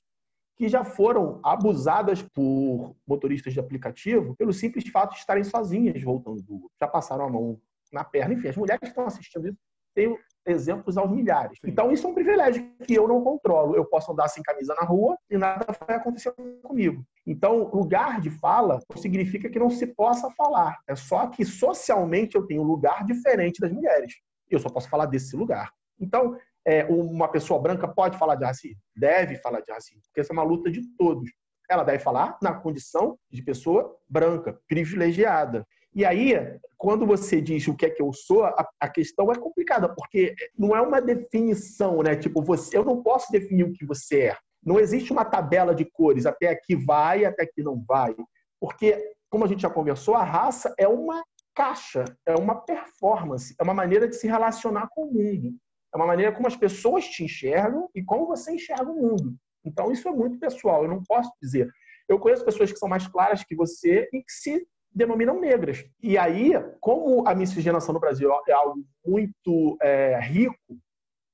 que já foram abusadas por motoristas de aplicativo pelo simples fato de estarem sozinhas voltando do Já passaram a mão na perna. Enfim, as mulheres que estão assistindo isso têm exemplos aos milhares. Sim. Então, isso é um privilégio que eu não controlo. Eu posso andar sem camisa na rua e nada vai acontecer comigo. Então, lugar de fala significa que não se possa falar. É só que socialmente eu tenho um lugar diferente das mulheres. Eu só posso falar desse lugar. Então, é, uma pessoa branca pode falar de racismo? Deve falar de racismo, porque essa é uma luta de todos. Ela deve falar na condição de pessoa branca, privilegiada. E aí, quando você diz o que é que eu sou, a, questão é complicada, porque não é uma definição, né? Tipo, você, eu não posso definir o que você é. Não existe uma tabela de cores, até aqui vai, até aqui não vai. Porque, como a gente já conversou, a raça é uma caixa, é uma performance, é uma maneira de se relacionar com o mundo. É uma maneira como as pessoas te enxergam e como você enxerga o mundo. Então, isso é muito pessoal, eu não posso dizer. Eu conheço pessoas que são mais claras que você e que se denominam negras. E aí, como a miscigenação no Brasil é algo muito é, rico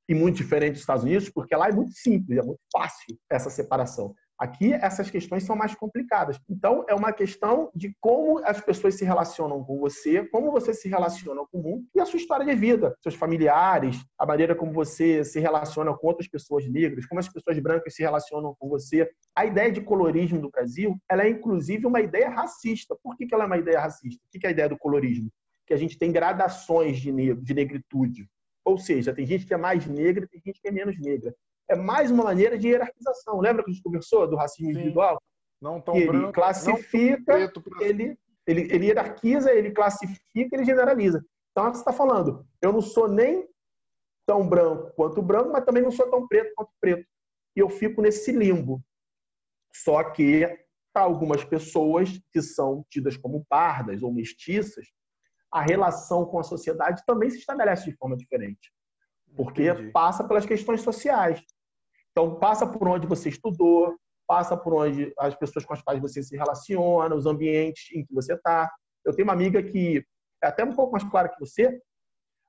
e muito diferente dos Estados Unidos, porque lá é muito simples, é muito fácil essa separação. Aqui, essas questões são mais complicadas. Então, é uma questão de como as pessoas se relacionam com você, como você se relaciona com o mundo e a sua história de vida, seus familiares, a maneira como você se relaciona com outras pessoas negras, como as pessoas brancas se relacionam com você. A ideia de colorismo do Brasil, ela é inclusive uma ideia racista. Por que, ela é uma ideia racista? O que é a ideia do colorismo? Que a gente tem gradações de, negro, de negritude. Ou seja, tem gente que é mais negra, tem gente que é menos negra é mais uma maneira de hierarquização. Lembra que a gente conversou do racismo Sim. individual? Não tão ele branco, classifica, ele, ele, ele hierarquiza, ele classifica, ele generaliza. Então, você está falando, eu não sou nem tão branco quanto branco, mas também não sou tão preto quanto preto. E eu fico nesse limbo. Só que, para algumas pessoas que são tidas como pardas ou mestiças, a relação com a sociedade também se estabelece de forma diferente. Porque Entendi. passa pelas questões sociais. Então, passa por onde você estudou, passa por onde as pessoas com as quais você se relaciona, os ambientes em que você está. Eu tenho uma amiga que é até um pouco mais clara que você,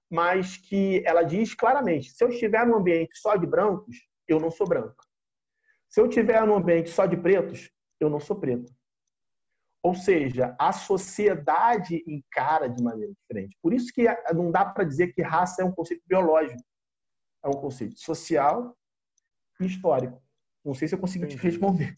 mas que ela diz claramente: se eu estiver num ambiente só de brancos, eu não sou branca. Se eu estiver num ambiente só de pretos, eu não sou preto. Ou seja, a sociedade encara de maneira diferente. Por isso que não dá para dizer que raça é um conceito biológico. É um conceito social histórico. Não sei se eu consegui Entendi. te responder.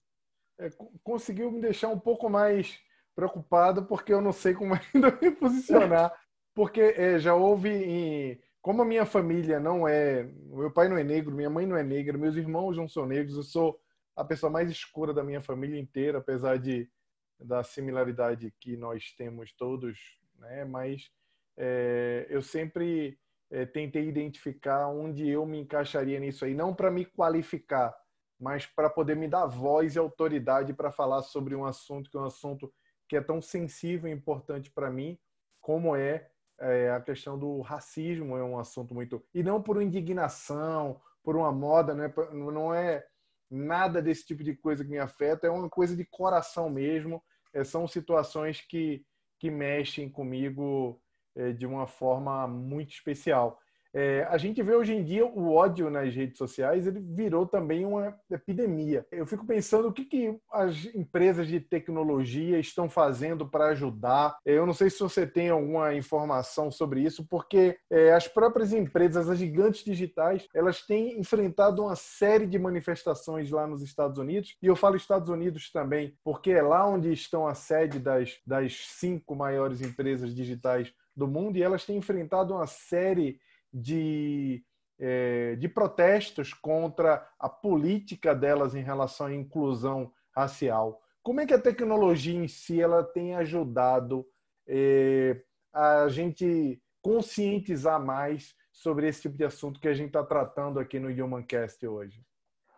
É, conseguiu me deixar um pouco mais preocupado, porque eu não sei como *laughs* ainda me posicionar. Porque é, já houve. Em... Como a minha família não é. Meu pai não é negro, minha mãe não é negra, meus irmãos não são negros, eu sou a pessoa mais escura da minha família inteira, apesar de da similaridade que nós temos todos, né? Mas é, eu sempre é, tentei identificar onde eu me encaixaria nisso aí, não para me qualificar, mas para poder me dar voz e autoridade para falar sobre um assunto que é um assunto que é tão sensível e importante para mim, como é, é, a questão do racismo, é um assunto muito. E não por indignação, por uma moda, não é, não é nada desse tipo de coisa que me afeta, é uma coisa de coração mesmo. É, são situações que, que mexem comigo é, de uma forma muito especial. É, a gente vê hoje em dia o ódio nas redes sociais, ele virou também uma epidemia. Eu fico pensando o que, que as empresas de tecnologia estão fazendo para ajudar. Eu não sei se você tem alguma informação sobre isso, porque é, as próprias empresas, as gigantes digitais, elas têm enfrentado uma série de manifestações lá nos Estados Unidos, e eu falo Estados Unidos também, porque é lá onde estão a sede das, das cinco maiores empresas digitais do mundo e elas têm enfrentado uma série de, é, de protestos contra a política delas em relação à inclusão racial. Como é que a tecnologia em si ela tem ajudado é, a gente conscientizar mais sobre esse tipo de assunto que a gente está tratando aqui no Humancast hoje?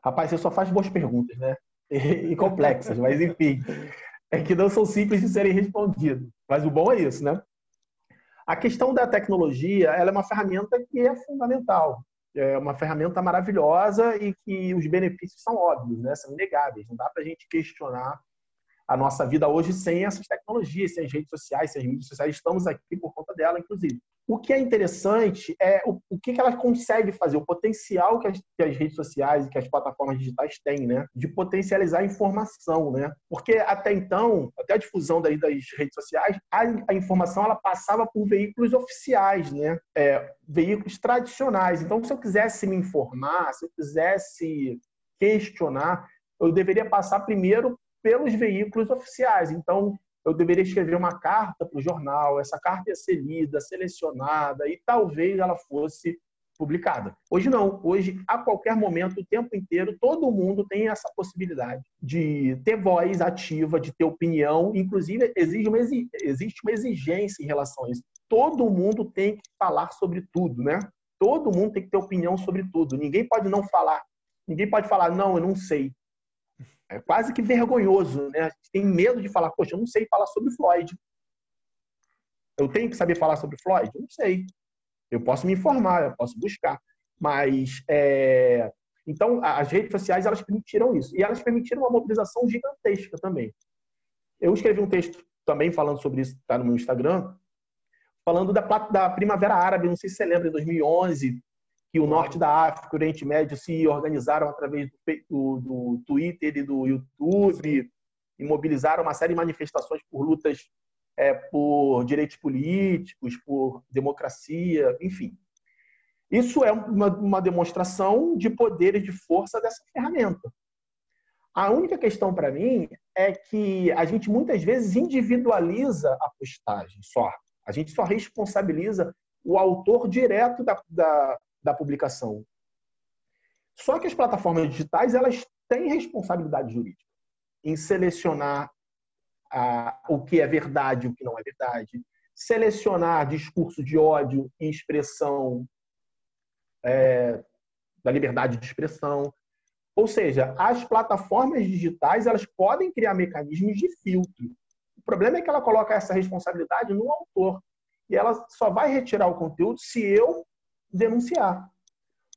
Rapaz, você só faz boas perguntas, né? E, complexas, mas enfim, é que não são simples de serem respondidas. Mas o bom é isso, né? A questão da tecnologia ela é uma ferramenta que é fundamental. É uma ferramenta maravilhosa e que os benefícios são óbvios, né? são inegáveis. Não dá para a gente questionar a nossa vida hoje sem essas tecnologias, sem as redes sociais, sem as mídias sociais. Estamos aqui por conta dela, inclusive. O que é interessante é o, o que, que ela consegue fazer, o potencial que as, que as, redes sociais e que as plataformas digitais têm, né? De potencializar a informação, né? Porque até então, até a difusão das, das redes sociais, a, a, informação ela passava por veículos oficiais, né? É, veículos tradicionais. Então, se eu quisesse me informar, se eu quisesse questionar, eu deveria passar primeiro pelos veículos oficiais. Então, eu deveria escrever uma carta para o jornal, essa carta ia ser lida, selecionada e talvez ela fosse publicada. Hoje não, hoje a qualquer momento, o tempo inteiro, todo mundo tem essa possibilidade de ter voz ativa, de ter opinião, inclusive exige uma, existe uma exigência em relação a isso. Todo mundo tem que falar sobre tudo, né? Todo mundo tem que ter opinião sobre tudo. Ninguém pode não falar. Ninguém pode falar, não, eu não sei. É quase que vergonhoso, né? A gente tem medo de falar, poxa, eu não sei falar sobre Floyd. Eu tenho que saber falar sobre Floyd? Eu não sei. Eu posso me informar, eu posso buscar. Mas, é... então, as redes sociais, elas permitiram isso. E elas permitiram uma mobilização gigantesca também. Eu escrevi um texto também falando sobre isso, está no meu Instagram, falando da, da Primavera Árabe, não sei se você lembra, em 2011, que o norte da África e o Oriente Médio se organizaram através do, do Twitter e do YouTube e mobilizaram uma série de manifestações por lutas é, por direitos políticos, por democracia, enfim. Isso é uma, uma demonstração de poder e de força dessa ferramenta. A única questão para mim é que a gente muitas vezes individualiza a postagem só. A gente só responsabiliza o autor direto da, da, da publicação. Só que as plataformas digitais elas têm responsabilidade jurídica em selecionar o que é verdade o que não é verdade, selecionar discurso de ódio e expressão é, da liberdade de expressão. Ou seja, as plataformas digitais elas podem criar mecanismos de filtro. O problema é que ela coloca essa responsabilidade no autor. E ela só vai retirar o conteúdo se eu denunciar.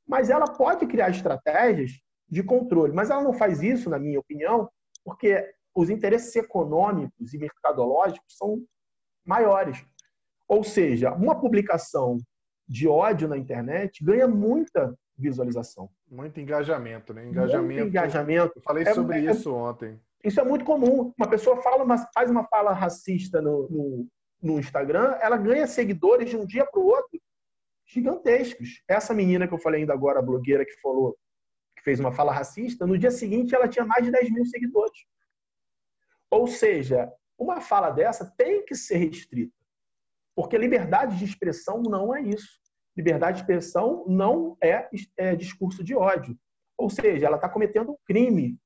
Mas ela pode criar estratégias de controle, mas ela não faz isso, na minha opinião, porque os interesses econômicos e mercadológicos são maiores. Ou seja, uma publicação de ódio na internet ganha muita visualização. Muito engajamento, né? Engajamento. Muito engajamento. Eu falei é, sobre é, isso ontem. Isso é muito comum. Uma pessoa fala, uma, faz uma fala racista no, no, no Instagram, ela ganha seguidores de um dia para o outro gigantescos. Essa menina que eu falei ainda agora, a blogueira que falou, que fez uma fala racista, no dia seguinte ela tinha mais de 10 mil seguidores. Ou seja, uma fala dessa tem que ser restrita. Porque liberdade de expressão não é isso. Liberdade de expressão não é, é discurso de ódio. Ou seja, ela está cometendo um crime.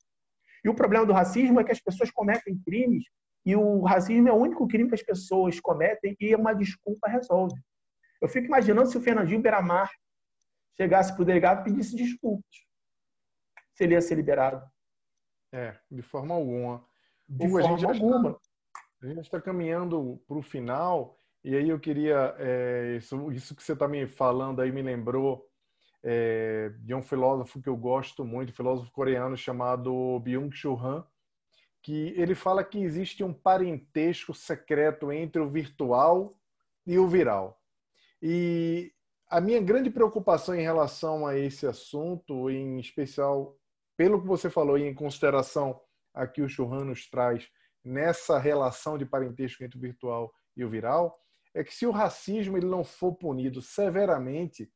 E o problema do racismo é que as pessoas cometem crimes e o racismo é o único crime que as pessoas cometem e uma desculpa resolve. Eu fico imaginando se o Fernandinho Beramar chegasse para o delegado e pedisse desculpas. Se ele ia ser liberado. É, de forma alguma. De Hugo, forma a gente alguma. Está, a gente está caminhando para o final, e aí eu queria. É, isso, isso, que você está me falando aí me lembrou é, de um filósofo que eu gosto muito, um filósofo coreano chamado Byung-Chul Han, que ele fala que existe um parentesco secreto entre o virtual e o viral. E a minha grande preocupação em relação a esse assunto, em especial pelo que você falou e em consideração a que o Churran nos traz nessa relação de parentesco entre o virtual e o viral, é que se o racismo ele não for punido severamente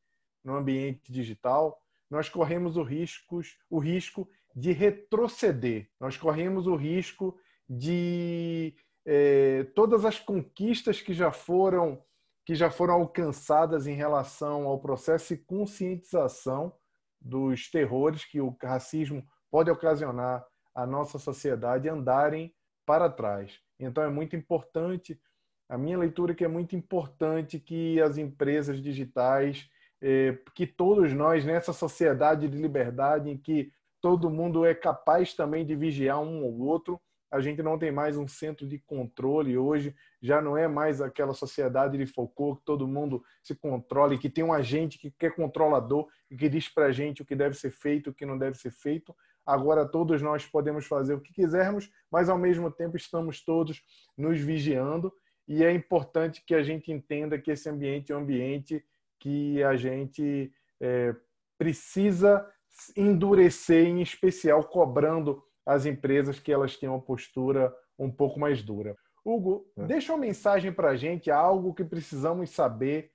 no ambiente digital, nós corremos o risco, o risco de retroceder. Nós corremos o risco de eh, todas as conquistas que já foram que já foram alcançadas em relação ao processo de conscientização dos terrores que o racismo pode ocasionar à nossa sociedade andarem para trás. Então é muito importante, a minha leitura é que é muito importante que as empresas digitais, eh, que todos nós nessa sociedade de liberdade em que todo mundo é capaz também de vigiar um ou outro, a gente não tem mais um centro de controle hoje, já não é mais aquela sociedade de Foucault que todo mundo se controla e que tem um agente que é controlador e que diz para a gente o que deve ser feito, o que não deve ser feito. agora todos nós podemos fazer o que quisermos, mas ao mesmo tempo estamos todos nos vigiando e é importante que a gente entenda que esse ambiente é um ambiente que a gente é, precisa endurecer, em especial cobrando as empresas que elas tenham uma postura um pouco mais dura. Hugo, é. deixa uma mensagem para a gente, algo que precisamos saber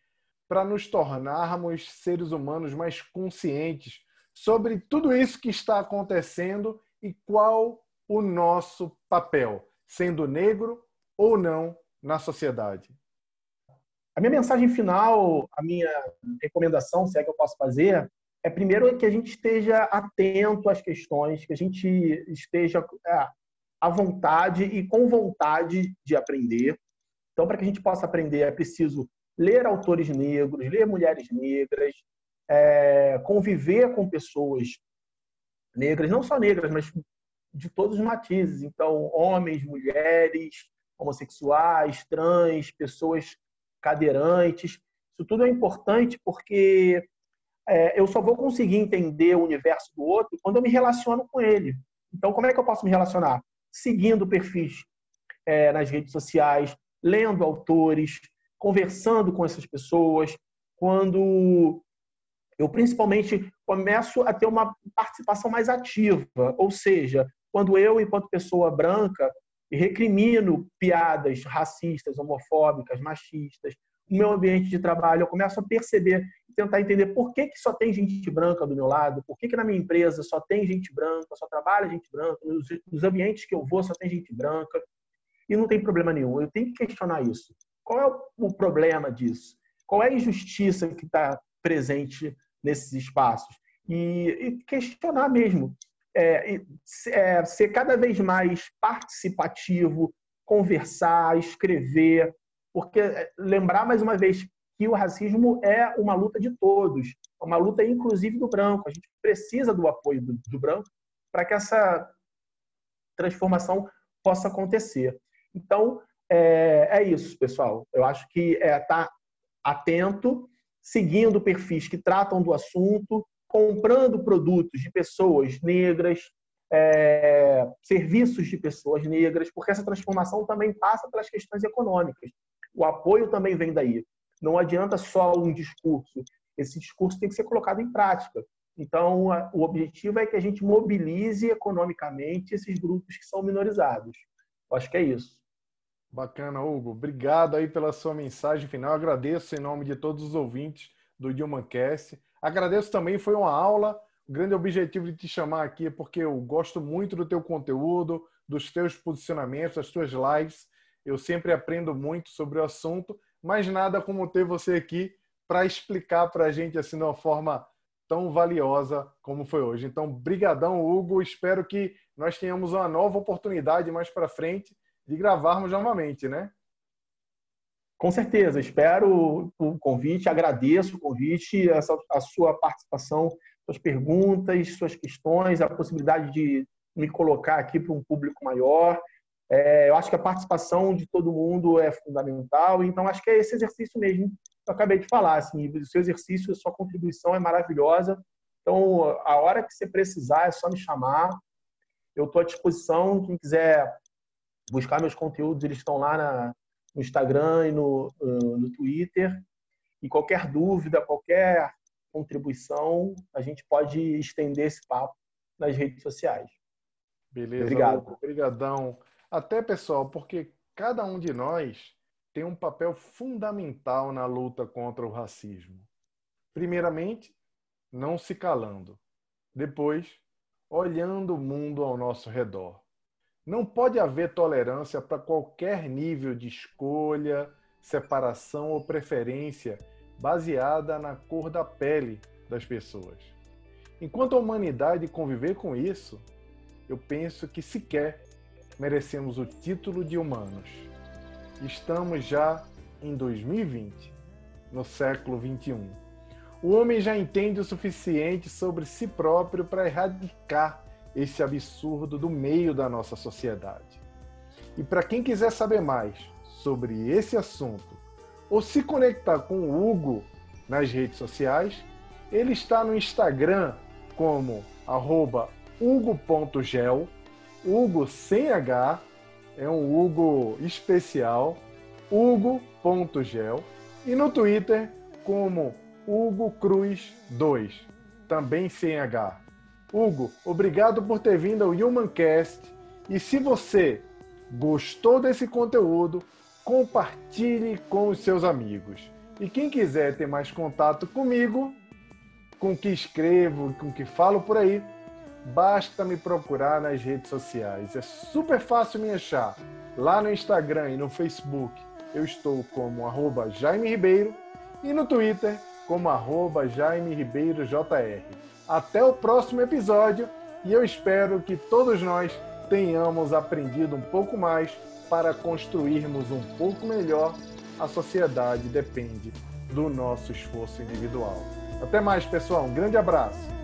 para nos tornarmos seres humanos mais conscientes sobre tudo isso que está acontecendo e qual o nosso papel, sendo negro ou não, na sociedade. A minha mensagem final, a minha recomendação, se é que eu posso fazer, é primeiro que a gente esteja atento às questões, que a gente esteja é, à vontade e com vontade de aprender. Então, para que a gente possa aprender, é preciso ler autores negros, ler mulheres negras, é, conviver com pessoas negras, não só negras, mas de todos os matizes. Então, homens, mulheres, homossexuais, trans, pessoas cadeirantes. Isso tudo é importante porque é, eu só vou conseguir entender o universo do outro quando eu me relaciono com ele. Então, como é que eu posso me relacionar? Seguindo perfis é, nas redes sociais, lendo autores, conversando com essas pessoas. Quando eu, principalmente, começo a ter uma participação mais ativa, ou seja, quando eu, enquanto pessoa branca, recrimino piadas racistas, homofóbicas, machistas, no meu ambiente de trabalho, eu começo a perceber tentar entender por que, que só tem gente branca do meu lado, por que, que na minha empresa só tem gente branca, só trabalha gente branca, nos, nos ambientes que eu vou só tem gente branca, e não tem problema nenhum. Eu tenho que questionar isso. Qual é o problema disso? Qual é a injustiça que está presente nesses espaços? E, e questionar mesmo. É, é, ser cada vez mais participativo, conversar, escrever, porque é, lembrar mais uma vez que o racismo é uma luta de todos, é uma luta inclusive do branco. A gente precisa do apoio do, do branco para que essa transformação possa acontecer. Então, é, é, isso, pessoal. Eu acho que é estar tá atento, seguindo perfis que tratam do assunto, comprando produtos de pessoas negras, é, serviços de pessoas negras, porque essa transformação também passa pelas questões econômicas. O apoio também vem daí. Não adianta só um discurso. Esse discurso tem que ser colocado em prática. Então, o objetivo é que a gente mobilize economicamente esses grupos que são minorizados. Eu acho que é isso. Bacana, Hugo. Obrigado aí pela sua mensagem final. agradeço em nome de todos os ouvintes do Dilmancast. Agradeço também, foi uma aula. O grande objetivo de te chamar aqui é porque eu gosto muito do teu conteúdo, dos teus posicionamentos, das tuas lives. Eu sempre aprendo muito sobre o assunto, mas nada como ter você aqui para explicar para a gente assim de uma forma tão valiosa como foi hoje. Então, brigadão, Hugo. Espero que nós tenhamos uma nova oportunidade mais para frente de gravarmos novamente, né? Com certeza. Espero o convite, agradeço o convite, a sua participação, suas perguntas, suas questões, a possibilidade de me colocar aqui para um público maior. É, eu acho que a participação de todo mundo é fundamental, então acho que é esse exercício mesmo que eu acabei de falar. Assim, o seu exercício, a sua contribuição é maravilhosa. Então, a hora que você precisar, é só me chamar. Eu estou à disposição. Quem quiser buscar meus conteúdos, eles estão lá na, no Instagram e no, no Twitter. E qualquer dúvida, qualquer contribuição, a gente pode estender esse papo nas redes sociais. Beleza. Obrigado. Obrigadão. Até, pessoal, porque cada um de nós tem um papel fundamental na luta contra o racismo. Primeiramente, não se calando. Depois, olhando o mundo ao nosso redor. Não pode haver tolerância para qualquer nível de escolha, separação ou preferência baseada na cor da pele das pessoas. Enquanto a humanidade conviver com isso, eu penso que sequer merecemos o título de humanos. Estamos já em 2020, no século 21. O homem já entende o suficiente sobre si próprio para erradicar esse absurdo do meio da nossa sociedade. E para quem quiser saber mais sobre esse assunto ou se conectar com o Hugo nas redes sociais, ele está no Instagram como hugo.gel, Hugo sem H, é um Hugo especial, hugo.gel, e no Twitter como Hugo Cruz 2, também sem H. Hugo, obrigado por ter vindo ao Humancast. E se você gostou desse conteúdo, compartilhe com os seus amigos. E quem quiser ter mais contato comigo, com o que escrevo, com o que falo por aí, basta me procurar nas redes sociais. É super fácil me achar. Lá no Instagram e no Facebook eu estou como arroba Jaime Ribeiro e no Twitter como arroba Jaime Ribeiro JR. Até o próximo episódio e eu espero que todos nós tenhamos aprendido um pouco mais para construirmos um pouco melhor a sociedade depende do nosso esforço individual. Até mais, pessoal. Um grande abraço.